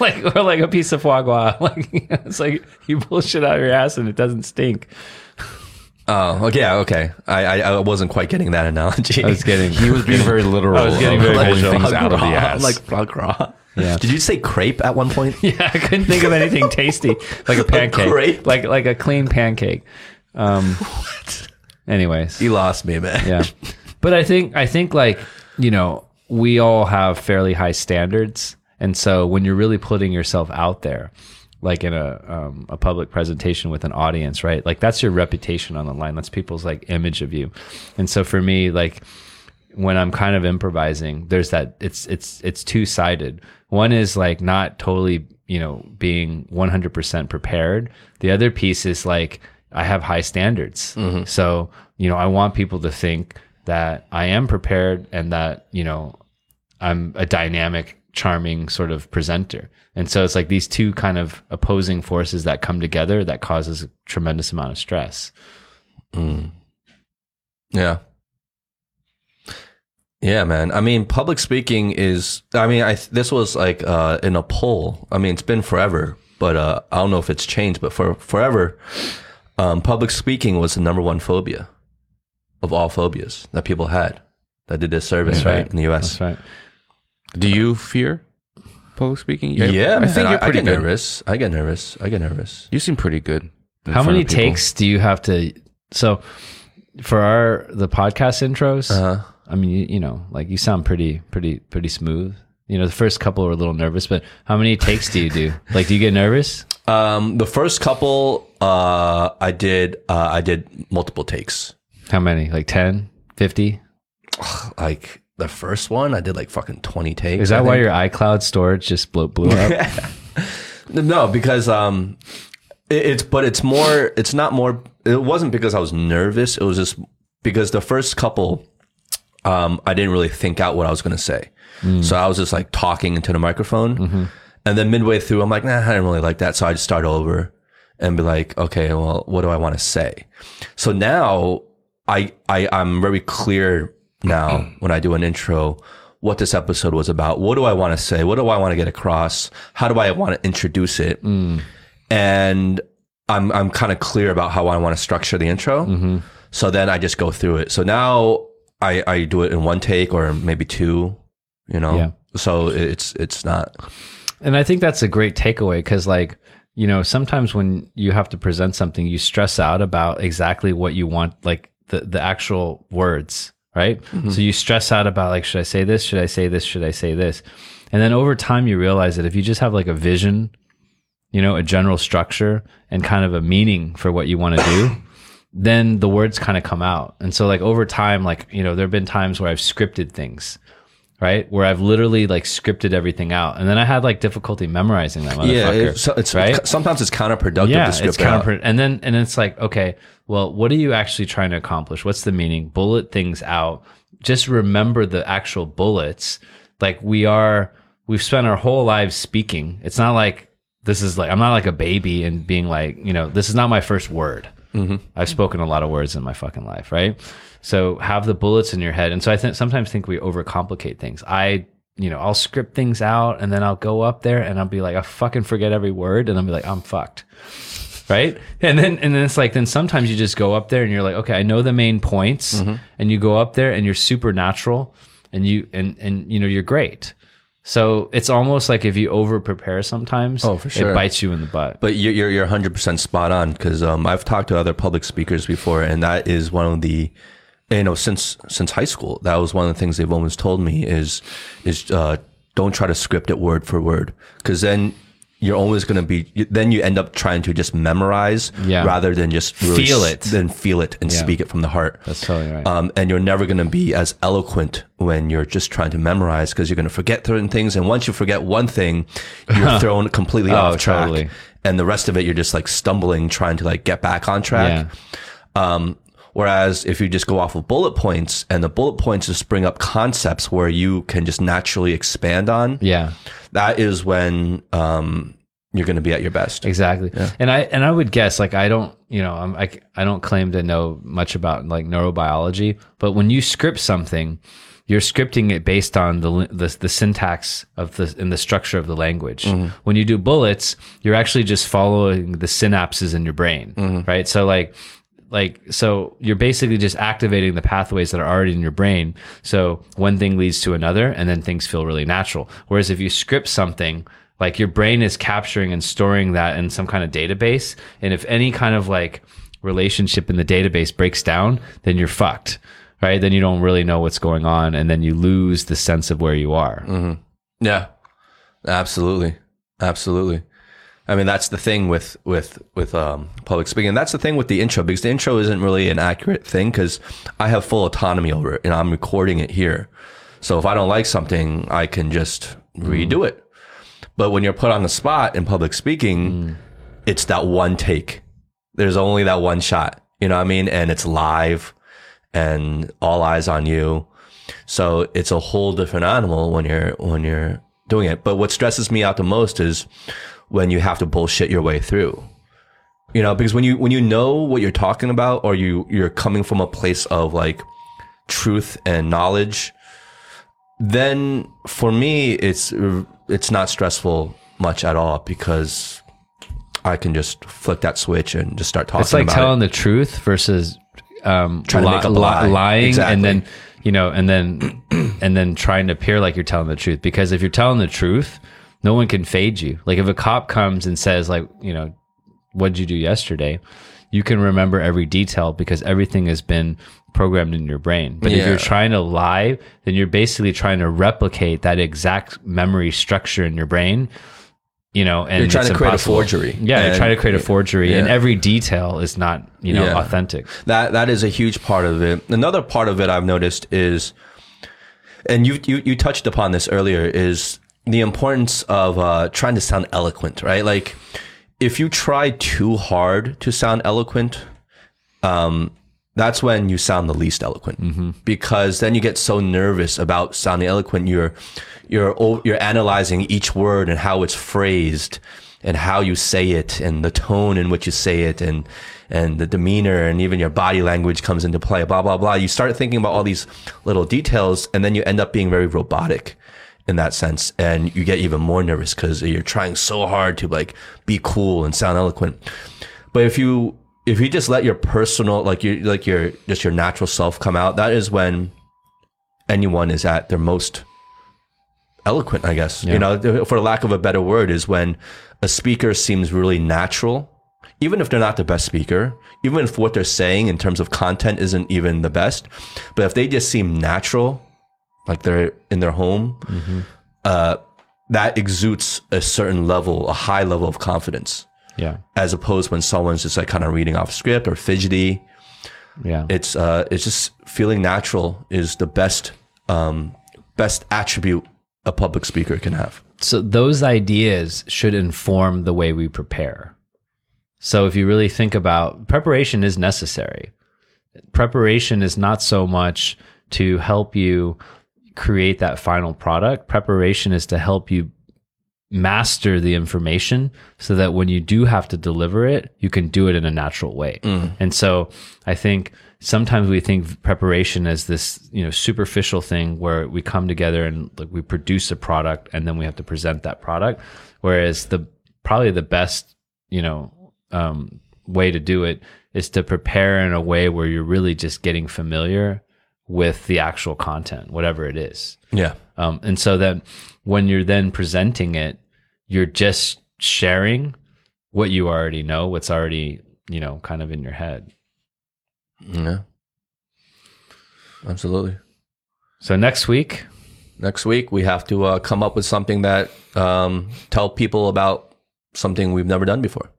Like or like a piece of foie gras, like it's like you pull shit out of your ass and it doesn't stink. Oh, okay, yeah, okay. I, I I wasn't quite getting that analogy. I was getting, He was being very literal. I was getting very pulling visual. things out of the ass. like foie gras. Yeah. Did you say crepe at one point? [laughs] yeah, I couldn't think of anything [laughs] tasty like a pancake, crepe? like like a clean pancake. Um, [laughs] anyways, You lost me, man. yeah but i think i think like you know we all have fairly high standards and so when you're really putting yourself out there like in a um, a public presentation with an audience right like that's your reputation on the line that's people's like image of you and so for me like when I'm kind of improvising, there's that it's it's it's two sided. One is like not totally, you know, being 100% prepared. The other piece is like I have high standards. Mm-hmm. So, you know, I want people to think that I am prepared and that, you know, I'm a dynamic, charming sort of presenter. And so it's like these two kind of opposing forces that come together that causes a tremendous amount of stress. Mm. Yeah. Yeah, man. I mean, public speaking is. I mean, I this was like uh, in a poll. I mean, it's been forever, but uh, I don't know if it's changed. But for forever, um, public speaking was the number one phobia of all phobias that people had. That did this service right in the U.S. That's right. Do you fear public speaking? Yeah, I think man, you're pretty I, pretty get good. nervous. I get nervous. I get nervous. You seem pretty good. How many takes do you have to? So, for our the podcast intros, Uh, I mean, you, you know, like you sound pretty, pretty, pretty smooth. You know, the first couple were a little nervous, but how many takes do you do? [laughs] Like, do you get nervous? um, the first couple, uh, I did. Uh, I did multiple takes. How many? Like 10, 50? Like the first one, I did like fucking twenty takes. Is that I why think. your iCloud storage just blew, blew up? [laughs] No, because um, it, it's but it's more. It's not more. It wasn't because I was nervous. It was just because the first couple, um, I didn't really think out what I was going to say. Hmm. So I was just like talking into the microphone, mm-hmm. and then midway through, I'm like, nah, I didn't really like that. So I just start over and be like, okay, well, what do I want to say? So now I I I'm very clear now [clears throat] when I do an intro what this episode was about. What do I want to say? What do I want to get across? How do I want to introduce it? Mm. And I'm I'm kind of clear about how I want to structure the intro. Mm-hmm. So then I just go through it. So now I I do it in one take or maybe two, you know. Yeah. So it's it's not and I think that's a great takeaway because, like, you know, sometimes when you have to present something, you stress out about exactly what you want, like, the the actual words, right? Mm-hmm. So you stress out about like, should I say this? Should I say this? Should I say this? And then over time, you realize that if you just have like a vision, you know, a general structure and kind of a meaning for what you want to do, [coughs] then the words kind of come out. And so like over time, like, you know, there have been times where I've scripted things, right? Where I've literally like scripted everything out. And then I had like difficulty memorizing that motherfucker. Yeah, it's, it's right? sometimes it's counterproductive yeah, to script it's it out. And then and then it's like, okay, well, what are you actually trying to accomplish? What's the meaning? Bullet things out. Just remember the actual bullets. Like we are, we've spent our whole lives speaking. It's not like this is like I'm not like a baby and being like, you know, this is not my first word. Mm-hmm. I've spoken a lot of words in my fucking life, right? So have the bullets in your head. And so I think sometimes think we overcomplicate things. I, you know, I'll script things out and then I'll go up there and I'll be like, I fucking forget every word and I'll be like, I'm fucked. Right. And then, and then it's like, then sometimes you just go up there and you're like, okay, I know the main points mm-hmm. and you go up there and you're supernatural and you, and, and, you know, you're great. So it's almost like if you over prepare sometimes, Oh, for sure. it bites you in the butt. But you're you're, you're 100% spot on because um, I've talked to other public speakers before, and that is one of the you know since since high school that was one of the things they've always told me is is uh, don't try to script it word for word because then you're always going to be then you end up trying to just memorize Yeah. rather than just really Feel s- it. then feel it and Yeah. speak it from the heart. That's totally right. Um, and you're never going to be as eloquent when you're just trying to memorize because you're going to forget certain things. And once you forget one thing, you're [laughs] thrown completely off track. Oh, totally. And the rest of it, you're just like stumbling, trying to like get back on track. Um, whereas if you just go off of bullet points and the bullet points just bring up concepts where you can just naturally expand on, yeah. that is when um, you're going to be at your best. Exactly. And I and I would guess like I don't, you know, I'm I, I don't claim to know much about like neurobiology, but when you script something, you're scripting it based on the the, the syntax of the and the structure of the language. When you do bullets, you're actually just following the synapses in your brain, right? So like like so you're basically just activating the pathways that are already in your brain. So one thing leads to another and then things feel really natural. Whereas if you script something like your brain is capturing and storing that in some kind of database and if any kind of like relationship in the database breaks down then you're fucked right? Then you don't really know what's going on and then you lose the sense of where you are. Mm-hmm. Yeah, absolutely, absolutely. I mean, that's the thing with with with um, public speaking. And that's the thing with the intro because the intro isn't really an accurate thing because I have full autonomy over it and I'm recording it here. So if I don't like something, I can just redo it. But when you're put on the spot in public speaking, it's that one take. There's only that one shot. You know what I mean? And it's live and all eyes on you. So it's a whole different animal when you're when you're doing it. But what stresses me out the most is when you have to bullshit your way through. You know, because when you when you know what you're talking about or you you're coming from a place of like truth and knowledge, then for me it's it's not stressful much at all because I can just flick that switch and just start talking it's like telling it. the truth versus um Trying to make up lie. lying Exactly. and then you know and then and then trying to appear like you're telling the truth because if you're telling the truth no one can fade you. Like if a cop comes and says like you know what did you do yesterday? You can remember every detail because everything has been programmed in your brain. But if you're trying to lie then you're basically trying to replicate that exact memory structure in your brain you know and You're trying to create a forgery. yeah you're trying to create a forgery and every detail is not you know Yeah. authentic. That that is a huge part of it. Another part of it I've noticed is, and you you you touched upon this earlier, is the importance of uh, trying to sound eloquent, right? Like if you try too hard to sound eloquent, um, that's when you sound the least eloquent because then you get so nervous about sounding eloquent. You're you're you're analyzing each word and how it's phrased and how you say it and the tone in which you say it and and the demeanor and even your body language comes into play. Blah blah blah. You start thinking about all these little details and then you end up being very robotic in that sense and you get even more nervous because you're trying so hard to like be cool and sound eloquent. But if you if you just let your personal like your like your just your natural self come out that is when anyone is at their most eloquent i guess. You know for lack of a better word is when a speaker seems really natural even if they're not the best speaker, even if what they're saying in terms of content isn't even the best, but if they just seem natural, like they're in their home, uh, that exudes a certain level, a high level of confidence, Yeah. as opposed when someone's just like kind of reading off script or fidgety. Yeah. It's uh, it's just feeling natural is the best um, best attribute a public speaker can have. so those ideas should inform the way we prepare. So if you really think about preparation is necessary. Preparation is not so much to help you create that final product. Preparation is to help you master the information so that when you do have to deliver it, you can do it in a natural way. And so I think sometimes we think preparation as this, you know, superficial thing where we come together and like we produce a product and then we have to present that product. Whereas the probably the best, you know, um, way to do it is to prepare in a way where you're really just getting familiar with the actual content, whatever it is. Yeah. Um, and so that when you're then presenting it, you're just sharing what you already know, what's already, you know, kind of in your head. Yeah. Absolutely. So next week, Next week we have to uh, come up with something that um, tell people about something we've never done before.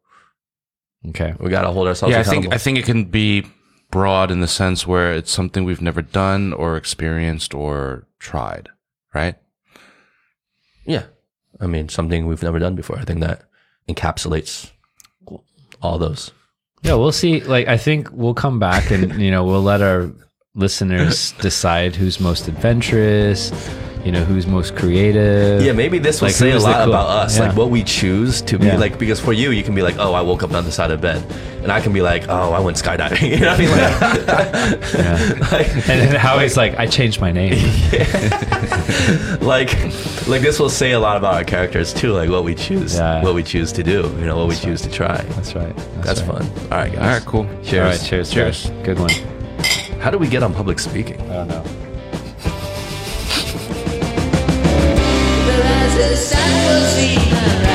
okay. We got to hold ourselves yeah, I think I think it can be broad in the sense where it's something we've never done or experienced or tried, right? yeah. I mean, something we've never done before. I think that encapsulates all those. Yeah, we'll see. Like, I think we'll come back and, you know, we'll let our listeners decide who's most adventurous, you know, who's most creative. Yeah, maybe this will Like, say a lot cool- about us, Yeah. like what we choose to be Yeah. like. Because for you, you can be like, "Oh, I woke up on the side of bed," and I can be like, "Oh, I went skydiving." [laughs] you know what I mean? [laughs] Like, Yeah. like, And then Howie's like, I changed my name. [laughs] like, like this will say a lot about our characters too, like what we choose, Yeah. what we choose to do, you know, what we choose to try. That's right. That's right. fun. All right, guys. All right, cool. Cheers. All right. Cheers. Cheers. guys. Good one. How do we get on public speaking? I don't know. the sun will see.